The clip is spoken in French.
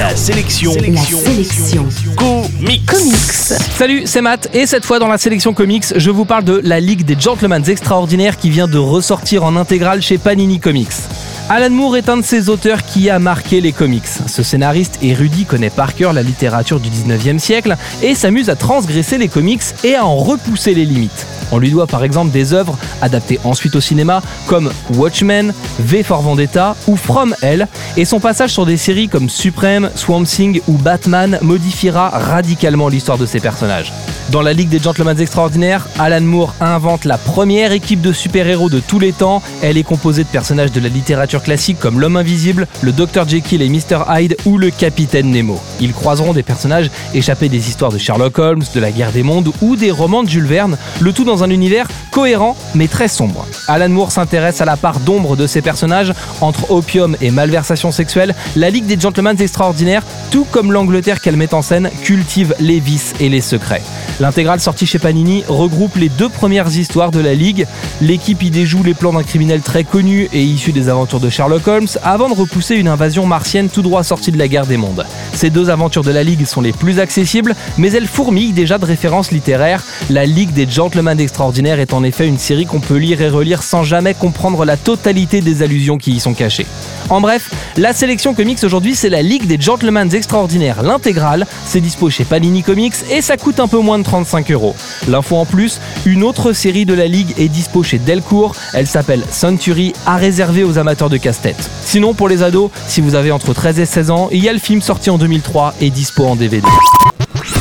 La sélection. La sélection. Comics. Comics. Salut, c'est Matt et cette fois dans la sélection comics, je vous parle de la Ligue des Gentlemen Extraordinaires qui vient de ressortir en intégrale chez Panini Comics. Alan Moore est un de ces auteurs qui a marqué les comics. Ce scénariste érudit connaît par cœur la littérature du 19e siècle et s'amuse à transgresser les comics et à en repousser les limites. On lui doit par exemple des œuvres adaptées ensuite au cinéma comme Watchmen, V for Vendetta ou From Hell, et son passage sur des séries comme Supreme, Swamp Thing ou Batman modifiera radicalement l'histoire de ces personnages. Dans la Ligue des Gentlemen Extraordinaires, Alan Moore invente la première équipe de super-héros de tous les temps. Elle est composée de personnages de la littérature classique comme l'Homme Invisible, le Dr Jekyll et Mr Hyde ou le Capitaine Nemo. Ils croiseront des personnages échappés des histoires de Sherlock Holmes, de la guerre des mondes ou des romans de Jules Verne, le tout dans un univers cohérent mais très sombre. Alan Moore s'intéresse à la part d'ombre de ces personnages entre opium et malversation sexuelle. La Ligue des Gentlemen Extraordinaires, tout comme l'Angleterre qu'elle met en scène, cultive les vices et les secrets. L'intégrale sortie chez Panini regroupe les deux premières histoires de la Ligue. L'équipe y déjoue les plans d'un criminel très connu et issu des aventures de Sherlock Holmes avant de repousser une invasion martienne tout droit sortie de la guerre des mondes. Ces deux aventures de la Ligue sont les plus accessibles, mais elles fourmillent déjà de références littéraires. La Ligue des Gentlemen Extraordinaires est en effet une série qu'on peut lire et relire sans jamais comprendre la totalité des allusions qui y sont cachées. En bref, la sélection comics aujourd'hui, c'est la Ligue des Gentlemen Extraordinaires, l'intégrale. C'est dispo chez Panini Comics et ça coûte un peu moins de 35 euros. L'info en plus, une autre série de la Ligue est dispo chez Delcourt. Elle s'appelle Century, à réserver aux amateurs de casse-tête. Sinon, pour les ados, si vous avez entre 13 et 16 ans, il y a le film sorti en 2003 et dispo en DVD.